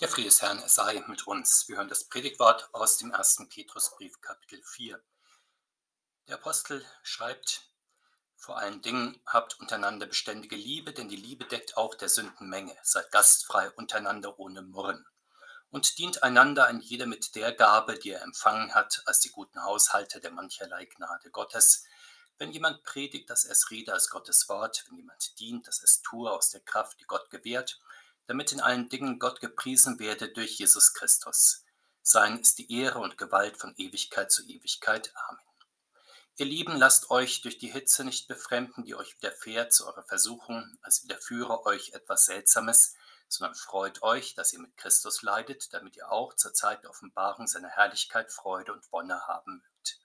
Der Friede des Herrn sei mit uns. Wir hören das Predigtwort aus dem ersten Petrusbrief, Kapitel 4. Der Apostel schreibt, vor allen Dingen habt untereinander beständige Liebe, denn die Liebe deckt auch der Sündenmenge. Seid gastfrei untereinander ohne Murren. Und dient einander ein jeder mit der Gabe, die er empfangen hat, als die guten Haushalter der mancherlei Gnade Gottes. Wenn jemand predigt, dass er es rede als Gottes Wort, wenn jemand dient, dass er es tue aus der Kraft, die Gott gewährt, damit in allen Dingen Gott gepriesen werde durch Jesus Christus. Sein ist die Ehre und Gewalt von Ewigkeit zu Ewigkeit. Amen. Ihr Lieben, lasst euch durch die Hitze nicht befremden, die euch widerfährt zu eurer Versuchung, als widerführe euch etwas Seltsames, sondern freut euch, dass ihr mit Christus leidet, damit ihr auch zur Zeit der Offenbarung seiner Herrlichkeit Freude und Wonne haben mögt.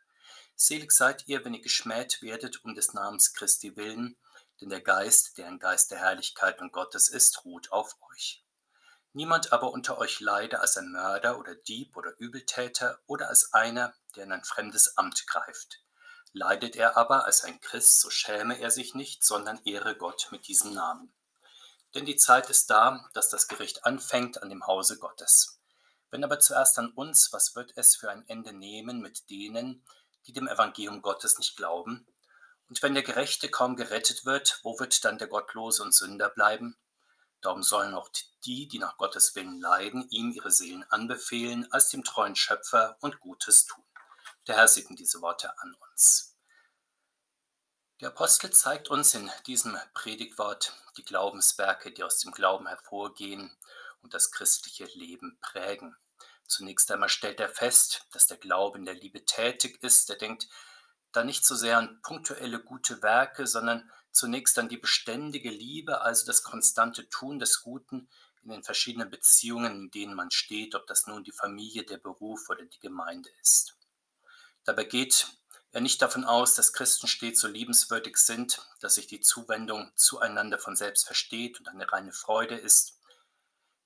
Selig seid ihr, wenn ihr geschmäht werdet um des Namens Christi willen, denn der Geist, der ein Geist der Herrlichkeit und Gottes ist, ruht auf euch. Niemand aber unter euch leide als ein Mörder oder Dieb oder Übeltäter oder als einer, der in ein fremdes Amt greift. Leidet er aber als ein Christ, so schäme er sich nicht, sondern ehre Gott mit diesem Namen. Denn die Zeit ist da, dass das Gericht anfängt an dem Hause Gottes. Wenn aber zuerst an uns, was wird es für ein Ende nehmen mit denen, die dem Evangelium Gottes nicht glauben? Und wenn der Gerechte kaum gerettet wird, wo wird dann der Gottlose und Sünder bleiben? Darum sollen auch die, die nach Gottes Willen leiden, ihm ihre Seelen anbefehlen, als dem treuen Schöpfer und Gutes tun. Der Herr segne diese Worte an uns. Der Apostel zeigt uns in diesem Predigtwort die Glaubenswerke, die aus dem Glauben hervorgehen und das christliche Leben prägen. Zunächst einmal stellt er fest, dass der Glaube in der Liebe tätig ist. Er denkt, da nicht so sehr an punktuelle gute Werke, sondern zunächst an die beständige Liebe, also das konstante Tun des Guten in den verschiedenen Beziehungen, in denen man steht, ob das nun die Familie, der Beruf oder die Gemeinde ist. Dabei geht er nicht davon aus, dass Christen stets so liebenswürdig sind, dass sich die Zuwendung zueinander von selbst versteht und eine reine Freude ist.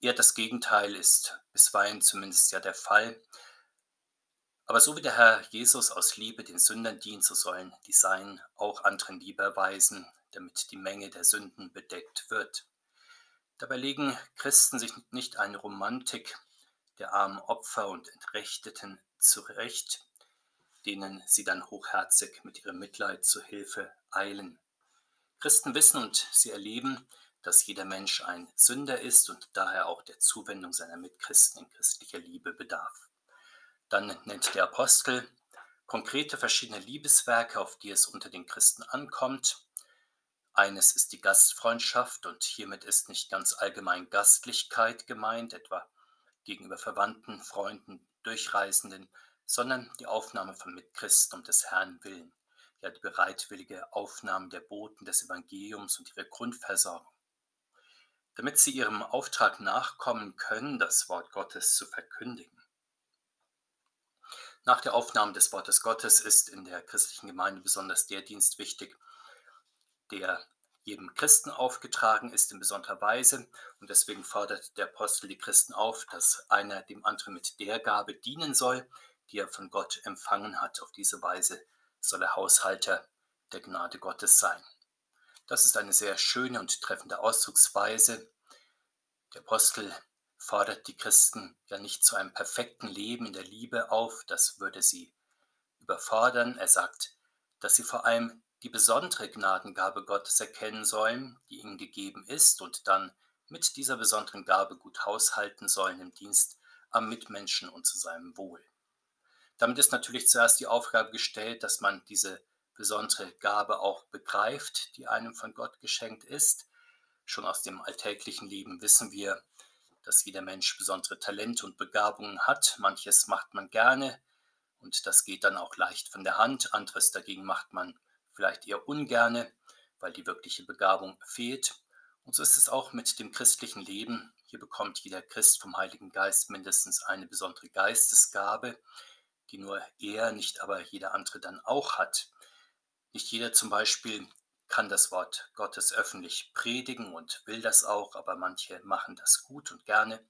Eher das Gegenteil ist bisweilen zumindest ja der Fall, aber so wie der Herr Jesus aus Liebe den Sündern dient, so sollen die Seinen auch anderen Liebe erweisen, damit die Menge der Sünden bedeckt wird. Dabei legen Christen sich nicht eine Romantik der armen Opfer und Entrechteten zurecht, denen sie dann hochherzig mit ihrem Mitleid zu Hilfe eilen. Christen wissen und sie erleben, dass jeder Mensch ein Sünder ist und daher auch der Zuwendung seiner Mitchristen in christlicher Liebe bedarf. Dann nennt der Apostel konkrete verschiedene Liebeswerke, auf die es unter den Christen ankommt. Eines ist die Gastfreundschaft und hiermit ist nicht ganz allgemein Gastlichkeit gemeint, etwa gegenüber Verwandten, Freunden, Durchreisenden, sondern die Aufnahme von Mitchristen um des Herrn willen, ja die bereitwillige Aufnahme der Boten des Evangeliums und ihre Grundversorgung. Damit sie ihrem Auftrag nachkommen können, das Wort Gottes zu verkündigen. Nach der Aufnahme des Wortes Gottes ist in der christlichen Gemeinde besonders der Dienst wichtig, der jedem Christen aufgetragen ist in besonderer Weise. Und deswegen fordert der Apostel die Christen auf, dass einer dem anderen mit der Gabe dienen soll, die er von Gott empfangen hat. Auf diese Weise soll er Haushalter der Gnade Gottes sein. Das ist eine sehr schöne und treffende Ausdrucksweise. Der Apostel fordert die Christen ja nicht zu einem perfekten Leben in der Liebe auf, das würde sie überfordern. Er sagt, dass sie vor allem die besondere Gnadengabe Gottes erkennen sollen, die ihnen gegeben ist, und dann mit dieser besonderen Gabe gut haushalten sollen im Dienst am Mitmenschen und zu seinem Wohl. Damit ist natürlich zuerst die Aufgabe gestellt, dass man diese besondere Gabe auch begreift, die einem von Gott geschenkt ist. Schon aus dem alltäglichen Leben wissen wir, dass jeder Mensch besondere Talente und Begabungen hat. Manches macht man gerne und das geht dann auch leicht von der Hand. Anderes dagegen macht man vielleicht eher ungerne, weil die wirkliche Begabung fehlt. Und so ist es auch mit dem christlichen Leben. Hier bekommt jeder Christ vom Heiligen Geist mindestens eine besondere Geistesgabe, die nur er, nicht aber jeder andere dann auch hat. Nicht jeder zum Beispiel kann das Wort Gottes öffentlich predigen und will das auch, aber manche machen das gut und gerne.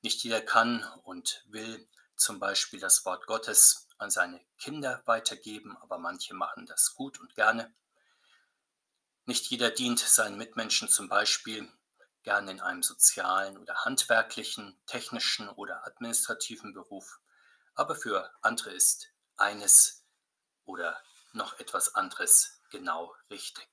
Nicht jeder kann und will zum Beispiel das Wort Gottes an seine Kinder weitergeben, aber manche machen das gut und gerne. Nicht jeder dient seinen Mitmenschen zum Beispiel gerne in einem sozialen oder handwerklichen, technischen oder administrativen Beruf, aber für andere ist eines oder noch etwas anderes genau richtig.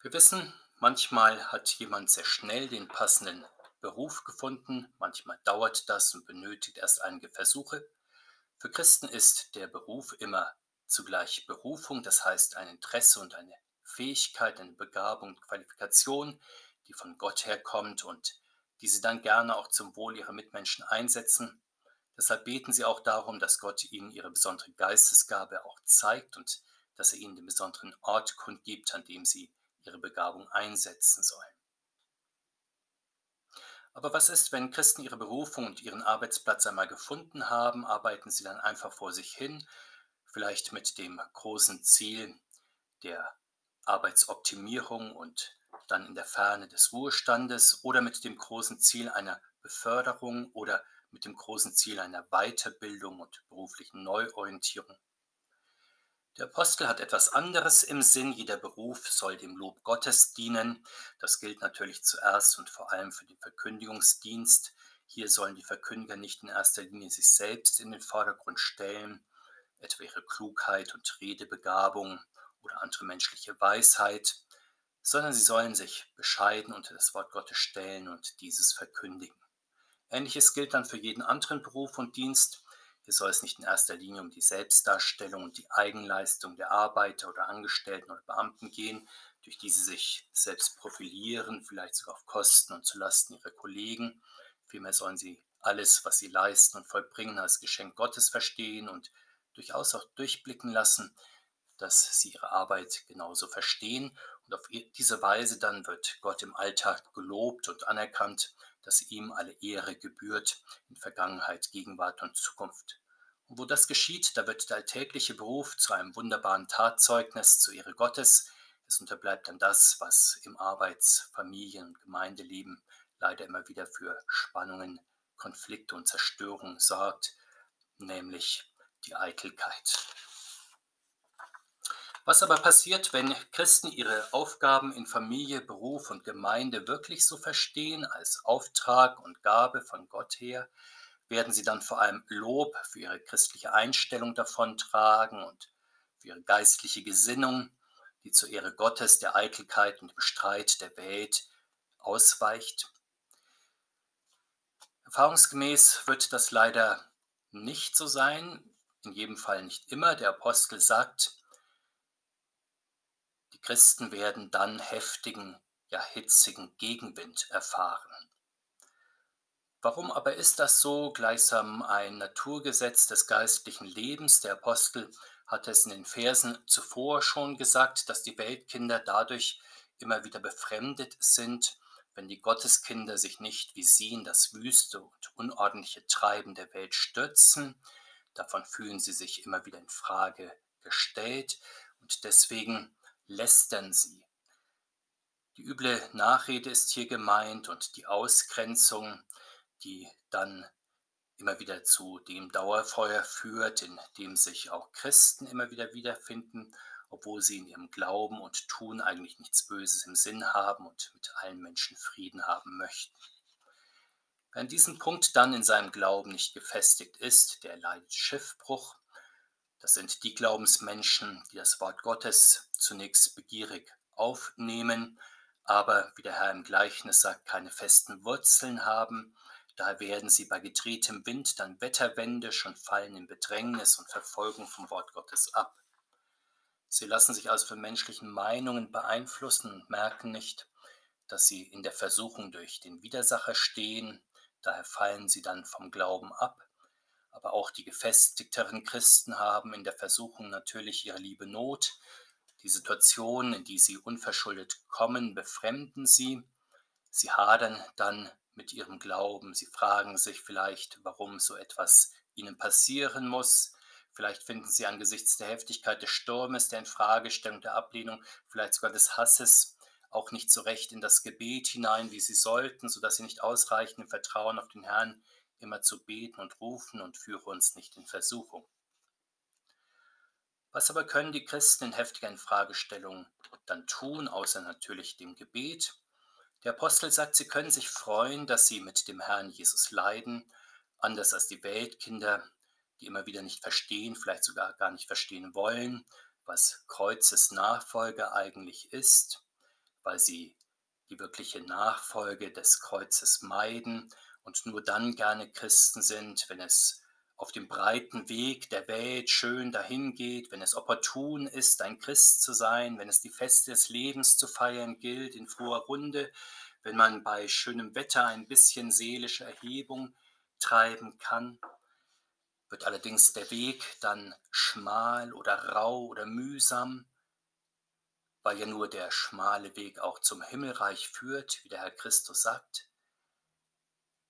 Wir wissen, manchmal hat jemand sehr schnell den passenden Beruf gefunden, manchmal dauert das und benötigt erst einige Versuche. Für Christen ist der Beruf immer zugleich Berufung, das heißt ein Interesse und eine Fähigkeit, eine Begabung und Qualifikation, die von Gott herkommt und die sie dann gerne auch zum Wohl ihrer Mitmenschen einsetzen. Deshalb beten sie auch darum, dass Gott ihnen ihre besondere Geistesgabe auch zeigt und dass er ihnen den besonderen Ort kundgibt, an dem sie ihre Begabung einsetzen sollen. Aber was ist, wenn Christen ihre Berufung und ihren Arbeitsplatz einmal gefunden haben, arbeiten sie dann einfach vor sich hin, vielleicht mit dem großen Ziel der Arbeitsoptimierung und dann in der Ferne des Ruhestandes oder mit dem großen Ziel einer Beförderung oder mit dem großen Ziel einer Weiterbildung und beruflichen Neuorientierung. Der Apostel hat etwas anderes im Sinn. Jeder Beruf soll dem Lob Gottes dienen. Das gilt natürlich zuerst und vor allem für den Verkündigungsdienst. Hier sollen die Verkündiger nicht in erster Linie sich selbst in den Vordergrund stellen, etwa ihre Klugheit und Redebegabung oder andere menschliche Weisheit, sondern sie sollen sich bescheiden unter das Wort Gottes stellen und dieses verkündigen. Ähnliches gilt dann für jeden anderen Beruf und Dienst. Hier soll es nicht in erster Linie um die Selbstdarstellung und die Eigenleistung der Arbeiter oder Angestellten oder Beamten gehen, durch die sie sich selbst profilieren, vielleicht sogar auf Kosten und zulasten ihrer Kollegen. Vielmehr sollen sie alles, was sie leisten und vollbringen, als Geschenk Gottes verstehen und durchaus auch durchblicken lassen, dass sie ihre Arbeit genauso verstehen. Und auf diese Weise dann wird Gott im Alltag gelobt und anerkannt dass ihm alle Ehre gebührt in Vergangenheit, Gegenwart und Zukunft. Und wo das geschieht, da wird der alltägliche Beruf zu einem wunderbaren Tatzeugnis zur Ehre Gottes. Es unterbleibt dann das, was im Arbeits-, Familien- und Gemeindeleben leider immer wieder für Spannungen, Konflikte und Zerstörung sorgt, nämlich die Eitelkeit. Was aber passiert, wenn Christen ihre Aufgaben in Familie, Beruf und Gemeinde wirklich so verstehen als Auftrag und Gabe von Gott her? Werden sie dann vor allem Lob für ihre christliche Einstellung davontragen und für ihre geistliche Gesinnung, die zur Ehre Gottes, der Eitelkeit und dem Streit der Welt ausweicht? Erfahrungsgemäß wird das leider nicht so sein, in jedem Fall nicht immer. Der Apostel sagt, Christen werden dann heftigen, ja hitzigen Gegenwind erfahren. Warum aber ist das so gleichsam ein Naturgesetz des geistlichen Lebens? Der Apostel hat es in den Versen zuvor schon gesagt, dass die Weltkinder dadurch immer wieder befremdet sind, wenn die Gotteskinder sich nicht wie sie in das wüste und unordentliche Treiben der Welt stürzen. Davon fühlen sie sich immer wieder in Frage gestellt und deswegen lästern sie. Die üble Nachrede ist hier gemeint und die Ausgrenzung, die dann immer wieder zu dem Dauerfeuer führt, in dem sich auch Christen immer wieder wiederfinden, obwohl sie in ihrem Glauben und Tun eigentlich nichts Böses im Sinn haben und mit allen Menschen Frieden haben möchten. Wer an diesem Punkt dann in seinem Glauben nicht gefestigt ist, der leidet Schiffbruch das sind die Glaubensmenschen, die das Wort Gottes zunächst begierig aufnehmen, aber wie der Herr im Gleichnis sagt, keine festen Wurzeln haben. Daher werden sie bei gedrehtem Wind dann wetterwendisch und fallen in Bedrängnis und Verfolgung vom Wort Gottes ab. Sie lassen sich also von menschlichen Meinungen beeinflussen und merken nicht, dass sie in der Versuchung durch den Widersacher stehen. Daher fallen sie dann vom Glauben ab aber auch die gefestigteren Christen haben in der Versuchung natürlich ihre liebe Not. Die Situation, in die sie unverschuldet kommen, befremden sie. Sie hadern dann mit ihrem Glauben. Sie fragen sich vielleicht, warum so etwas ihnen passieren muss. Vielleicht finden sie angesichts der Heftigkeit des Sturmes, der Infragestellung, der Ablehnung, vielleicht sogar des Hasses auch nicht so recht in das Gebet hinein, wie sie sollten, sodass sie nicht ausreichend im Vertrauen auf den Herrn immer zu beten und rufen und führe uns nicht in Versuchung. Was aber können die Christen in heftiger Infragestellung dann tun, außer natürlich dem Gebet? Der Apostel sagt, sie können sich freuen, dass sie mit dem Herrn Jesus leiden, anders als die Weltkinder, die immer wieder nicht verstehen, vielleicht sogar gar nicht verstehen wollen, was Kreuzesnachfolge eigentlich ist, weil sie die wirkliche Nachfolge des Kreuzes meiden und nur dann gerne Christen sind, wenn es auf dem breiten Weg der Welt schön dahin geht, wenn es opportun ist, ein Christ zu sein, wenn es die Feste des Lebens zu feiern gilt in froher Runde, wenn man bei schönem Wetter ein bisschen seelische Erhebung treiben kann. Wird allerdings der Weg dann schmal oder rau oder mühsam, weil ja nur der schmale Weg auch zum Himmelreich führt, wie der Herr Christus sagt,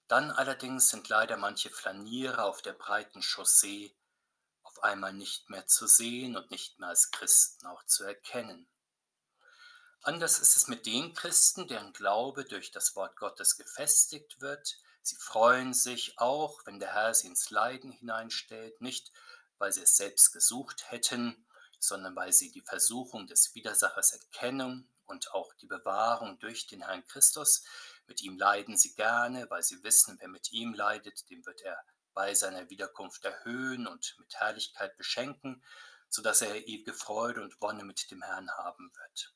dann allerdings sind leider manche Flanierer auf der breiten Chaussee auf einmal nicht mehr zu sehen und nicht mehr als Christen auch zu erkennen. Anders ist es mit den Christen, deren Glaube durch das Wort Gottes gefestigt wird. Sie freuen sich auch, wenn der Herr sie ins Leiden hineinstellt, nicht weil sie es selbst gesucht hätten, sondern weil sie die Versuchung des Widersachers erkennen und auch die Bewahrung durch den Herrn Christus mit ihm leiden sie gerne, weil sie wissen, wer mit ihm leidet, dem wird er bei seiner Wiederkunft erhöhen und mit Herrlichkeit beschenken, sodass er ewige Freude und Wonne mit dem Herrn haben wird.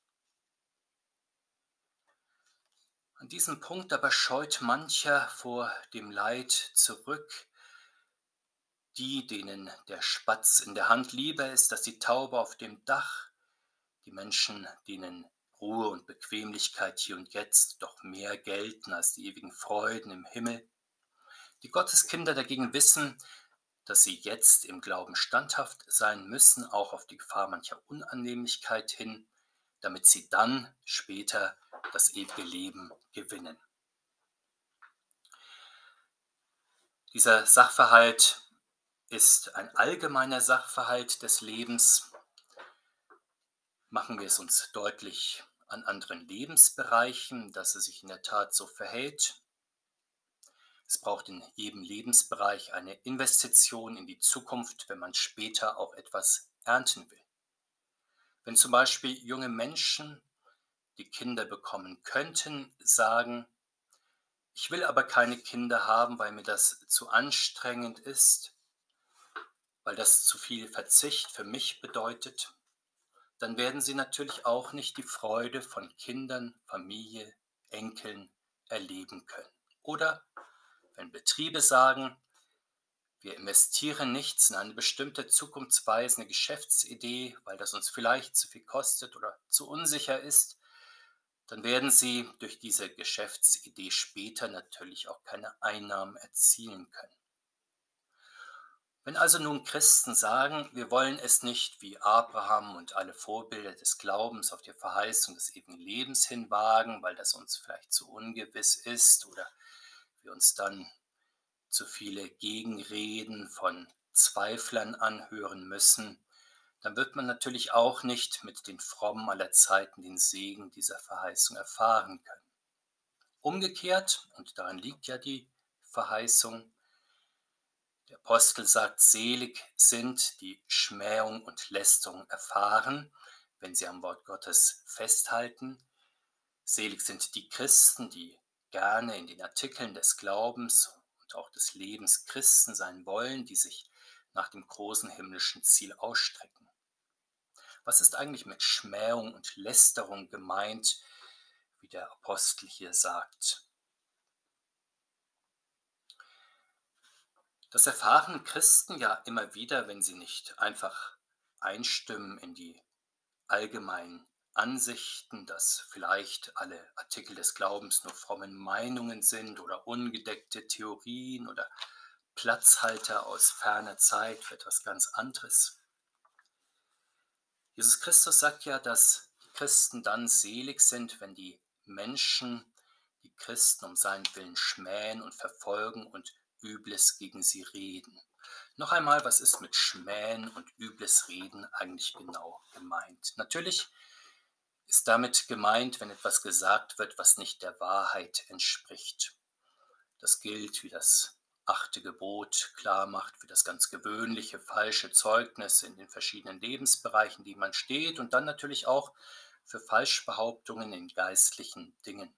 An diesem Punkt aber scheut mancher vor dem Leid zurück, die, denen der Spatz in der Hand lieber ist als die Taube auf dem Dach, die Menschen, denen Ruhe und Bequemlichkeit hier und jetzt doch mehr gelten als die ewigen Freuden im Himmel. Die Gotteskinder dagegen wissen, dass sie jetzt im Glauben standhaft sein müssen, auch auf die Gefahr mancher Unannehmlichkeit hin, damit sie dann später das ewige Leben gewinnen. Dieser Sachverhalt ist ein allgemeiner Sachverhalt des Lebens. Machen wir es uns deutlich an anderen Lebensbereichen, dass es sich in der Tat so verhält. Es braucht in jedem Lebensbereich eine Investition in die Zukunft, wenn man später auch etwas ernten will. Wenn zum Beispiel junge Menschen, die Kinder bekommen könnten, sagen, ich will aber keine Kinder haben, weil mir das zu anstrengend ist, weil das zu viel Verzicht für mich bedeutet, dann werden sie natürlich auch nicht die Freude von Kindern, Familie, Enkeln erleben können. Oder wenn Betriebe sagen, wir investieren nichts in eine bestimmte zukunftsweisende Geschäftsidee, weil das uns vielleicht zu viel kostet oder zu unsicher ist, dann werden sie durch diese Geschäftsidee später natürlich auch keine Einnahmen erzielen können. Wenn also nun Christen sagen, wir wollen es nicht wie Abraham und alle Vorbilder des Glaubens auf die Verheißung des ewigen Lebens hinwagen, weil das uns vielleicht zu ungewiss ist oder wir uns dann zu viele Gegenreden von Zweiflern anhören müssen, dann wird man natürlich auch nicht mit den Frommen aller Zeiten den Segen dieser Verheißung erfahren können. Umgekehrt, und darin liegt ja die Verheißung, der Apostel sagt, selig sind, die Schmähung und Lästerung erfahren, wenn sie am Wort Gottes festhalten. Selig sind die Christen, die gerne in den Artikeln des Glaubens und auch des Lebens Christen sein wollen, die sich nach dem großen himmlischen Ziel ausstrecken. Was ist eigentlich mit Schmähung und Lästerung gemeint, wie der Apostel hier sagt? Das erfahren Christen ja immer wieder, wenn sie nicht einfach einstimmen in die allgemeinen Ansichten, dass vielleicht alle Artikel des Glaubens nur frommen Meinungen sind oder ungedeckte Theorien oder Platzhalter aus ferner Zeit für etwas ganz anderes. Jesus Christus sagt ja, dass Christen dann selig sind, wenn die Menschen die Christen um seinen Willen schmähen und verfolgen und Übles gegen sie reden. Noch einmal, was ist mit Schmähen und übles Reden eigentlich genau gemeint? Natürlich ist damit gemeint, wenn etwas gesagt wird, was nicht der Wahrheit entspricht. Das gilt, wie das achte Gebot klar macht, für das ganz gewöhnliche falsche Zeugnis in den verschiedenen Lebensbereichen, die man steht und dann natürlich auch für Falschbehauptungen in geistlichen Dingen.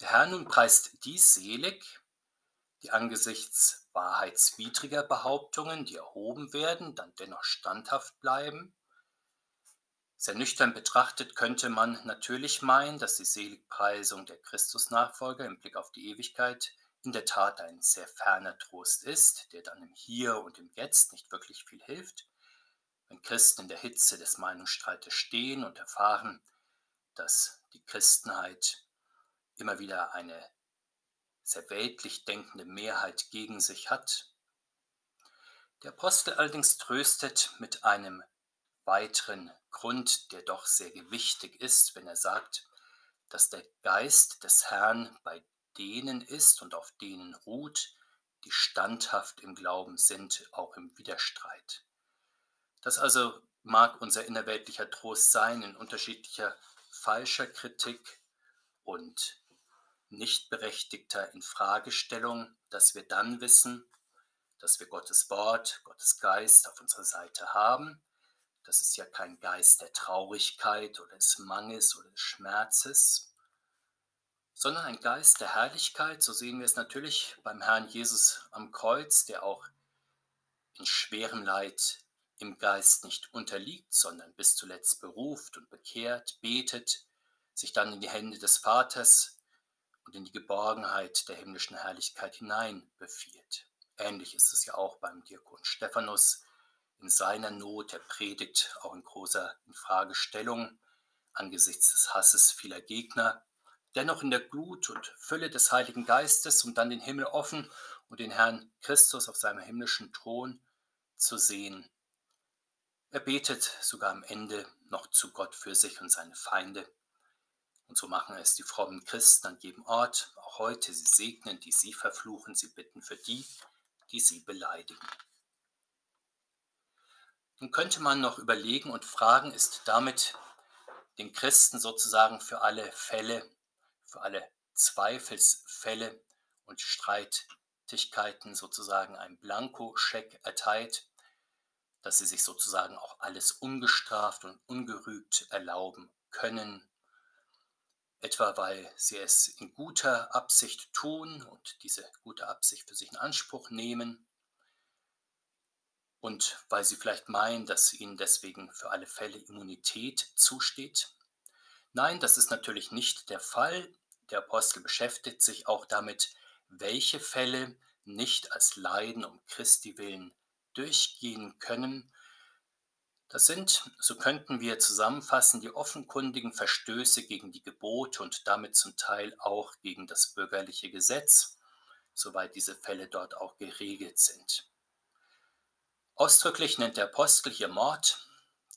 Der Herr nun preist die selig, die angesichts wahrheitswidriger Behauptungen, die erhoben werden, dann dennoch standhaft bleiben. Sehr nüchtern betrachtet könnte man natürlich meinen, dass die Seligpreisung der Christusnachfolger im Blick auf die Ewigkeit in der Tat ein sehr ferner Trost ist, der dann im Hier und im Jetzt nicht wirklich viel hilft. Wenn Christen in der Hitze des Meinungsstreites stehen und erfahren, dass die Christenheit immer wieder eine sehr weltlich denkende Mehrheit gegen sich hat. Der Apostel allerdings tröstet mit einem weiteren Grund, der doch sehr gewichtig ist, wenn er sagt, dass der Geist des Herrn bei denen ist und auf denen ruht, die standhaft im Glauben sind, auch im Widerstreit. Das also mag unser innerweltlicher Trost sein in unterschiedlicher falscher Kritik und nicht berechtigter Infragestellung, dass wir dann wissen, dass wir Gottes Wort, Gottes Geist auf unserer Seite haben. Das ist ja kein Geist der Traurigkeit oder des Mangels oder des Schmerzes, sondern ein Geist der Herrlichkeit. So sehen wir es natürlich beim Herrn Jesus am Kreuz, der auch in schwerem Leid im Geist nicht unterliegt, sondern bis zuletzt beruft und bekehrt, betet, sich dann in die Hände des Vaters und in die Geborgenheit der himmlischen Herrlichkeit hinein befiehlt. Ähnlich ist es ja auch beim Diakon Stephanus in seiner Not, er predigt auch in großer Infragestellung angesichts des Hasses vieler Gegner, dennoch in der Glut und Fülle des Heiligen Geistes, um dann den Himmel offen und den Herrn Christus auf seinem himmlischen Thron zu sehen. Er betet sogar am Ende noch zu Gott für sich und seine Feinde. Und so machen es die frommen Christen an jedem Ort, auch heute. Sie segnen, die sie verfluchen, sie bitten für die, die sie beleidigen. Nun könnte man noch überlegen und fragen, ist damit den Christen sozusagen für alle Fälle, für alle Zweifelsfälle und Streitigkeiten sozusagen ein Blankoscheck erteilt, dass sie sich sozusagen auch alles ungestraft und ungerügt erlauben können, etwa weil sie es in guter Absicht tun und diese gute Absicht für sich in Anspruch nehmen und weil sie vielleicht meinen, dass ihnen deswegen für alle Fälle Immunität zusteht. Nein, das ist natürlich nicht der Fall. Der Apostel beschäftigt sich auch damit, welche Fälle nicht als Leiden um Christi willen durchgehen können das sind, so könnten wir zusammenfassen, die offenkundigen Verstöße gegen die Gebote und damit zum Teil auch gegen das bürgerliche Gesetz, soweit diese Fälle dort auch geregelt sind. Ausdrücklich nennt der Apostel hier Mord,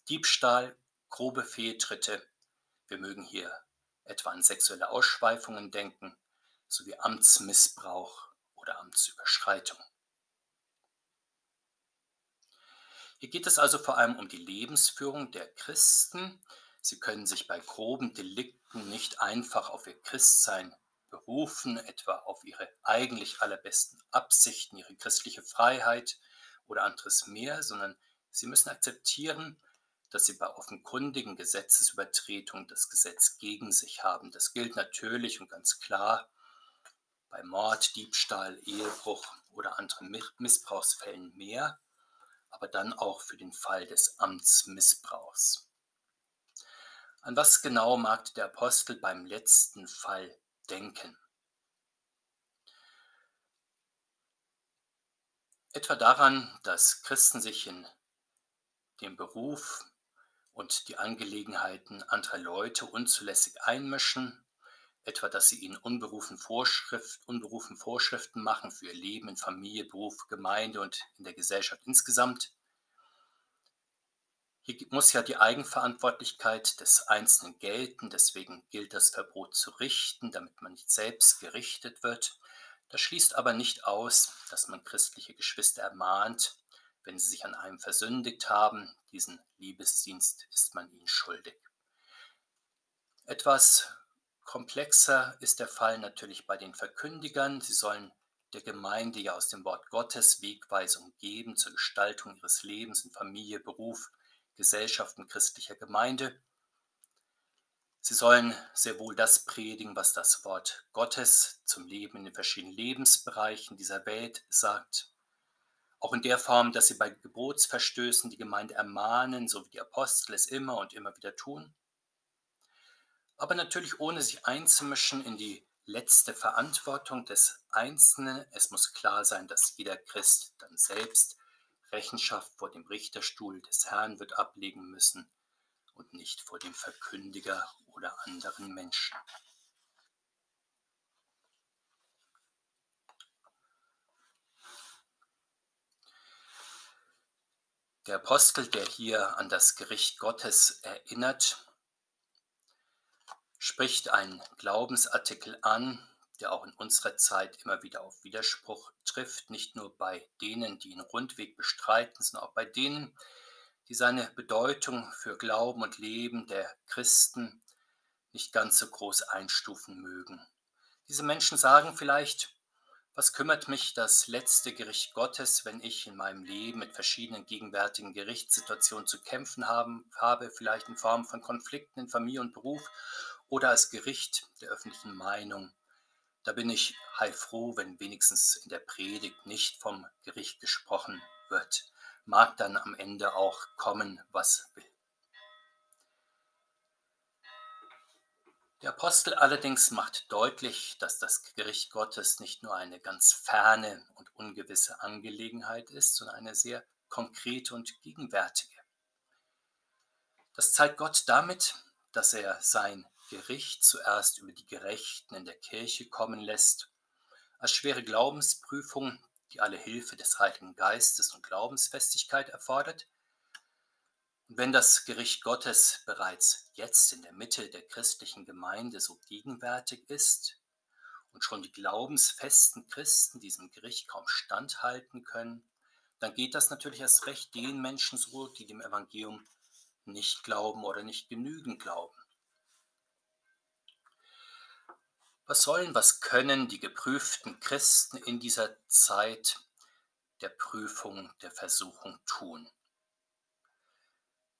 Diebstahl, grobe Fehltritte. Wir mögen hier etwa an sexuelle Ausschweifungen denken, sowie Amtsmissbrauch oder Amtsüberschreitung. Hier geht es also vor allem um die Lebensführung der Christen. Sie können sich bei groben Delikten nicht einfach auf ihr Christsein berufen, etwa auf ihre eigentlich allerbesten Absichten, ihre christliche Freiheit oder anderes mehr, sondern sie müssen akzeptieren, dass sie bei offenkundigen Gesetzesübertretungen das Gesetz gegen sich haben. Das gilt natürlich und ganz klar bei Mord, Diebstahl, Ehebruch oder anderen Missbrauchsfällen mehr aber dann auch für den Fall des Amtsmissbrauchs. An was genau mag der Apostel beim letzten Fall denken? Etwa daran, dass Christen sich in den Beruf und die Angelegenheiten anderer Leute unzulässig einmischen, etwa dass sie ihnen unberufen, Vorschrift, unberufen Vorschriften machen für ihr Leben in Familie, Beruf, Gemeinde und in der Gesellschaft insgesamt. Hier muss ja die Eigenverantwortlichkeit des Einzelnen gelten, deswegen gilt das Verbot zu richten, damit man nicht selbst gerichtet wird. Das schließt aber nicht aus, dass man christliche Geschwister ermahnt, wenn sie sich an einem versündigt haben, diesen Liebesdienst ist man ihnen schuldig. Etwas Komplexer ist der Fall natürlich bei den Verkündigern. Sie sollen der Gemeinde ja aus dem Wort Gottes Wegweisung geben zur Gestaltung ihres Lebens in Familie, Beruf, Gesellschaft und christlicher Gemeinde. Sie sollen sehr wohl das predigen, was das Wort Gottes zum Leben in den verschiedenen Lebensbereichen dieser Welt sagt. Auch in der Form, dass sie bei Gebotsverstößen die Gemeinde ermahnen, so wie die Apostel es immer und immer wieder tun. Aber natürlich ohne sich einzumischen in die letzte Verantwortung des Einzelnen. Es muss klar sein, dass jeder Christ dann selbst Rechenschaft vor dem Richterstuhl des Herrn wird ablegen müssen und nicht vor dem Verkündiger oder anderen Menschen. Der Apostel, der hier an das Gericht Gottes erinnert, spricht einen Glaubensartikel an, der auch in unserer Zeit immer wieder auf Widerspruch trifft, nicht nur bei denen, die ihn rundweg bestreiten, sondern auch bei denen, die seine Bedeutung für Glauben und Leben der Christen nicht ganz so groß einstufen mögen. Diese Menschen sagen vielleicht, was kümmert mich das letzte Gericht Gottes, wenn ich in meinem Leben mit verschiedenen gegenwärtigen Gerichtssituationen zu kämpfen haben, habe, vielleicht in Form von Konflikten in Familie und Beruf oder als Gericht der öffentlichen Meinung. Da bin ich heilfroh, wenn wenigstens in der Predigt nicht vom Gericht gesprochen wird. Mag dann am Ende auch kommen, was will. Der Apostel allerdings macht deutlich, dass das Gericht Gottes nicht nur eine ganz ferne und ungewisse Angelegenheit ist, sondern eine sehr konkrete und gegenwärtige. Das zeigt Gott damit, dass er sein Gericht zuerst über die Gerechten in der Kirche kommen lässt, als schwere Glaubensprüfung, die alle Hilfe des Heiligen Geistes und Glaubensfestigkeit erfordert, und wenn das Gericht Gottes bereits jetzt in der Mitte der christlichen Gemeinde so gegenwärtig ist und schon die glaubensfesten Christen diesem Gericht kaum standhalten können, dann geht das natürlich erst recht den Menschen so, die dem Evangelium nicht glauben oder nicht genügend glauben. Was sollen, was können die geprüften Christen in dieser Zeit der Prüfung, der Versuchung tun?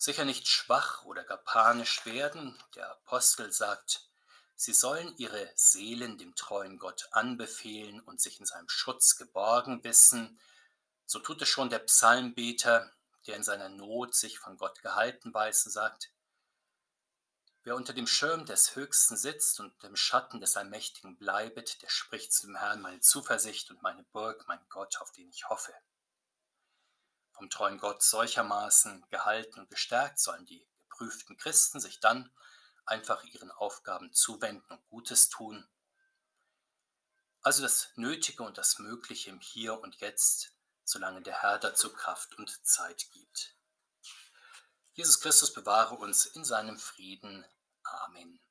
sicher nicht schwach oder gar panisch werden. Der Apostel sagt, sie sollen ihre Seelen dem treuen Gott anbefehlen und sich in seinem Schutz geborgen wissen. So tut es schon der Psalmbeter, der in seiner Not sich von Gott gehalten weiß und sagt, Wer unter dem Schirm des Höchsten sitzt und im Schatten des Allmächtigen bleibet, der spricht zu dem Herrn meine Zuversicht und meine Burg, mein Gott, auf den ich hoffe vom treuen Gott solchermaßen gehalten und gestärkt, sollen die geprüften Christen sich dann einfach ihren Aufgaben zuwenden und Gutes tun. Also das Nötige und das Mögliche im Hier und Jetzt, solange der Herr dazu Kraft und Zeit gibt. Jesus Christus bewahre uns in seinem Frieden. Amen.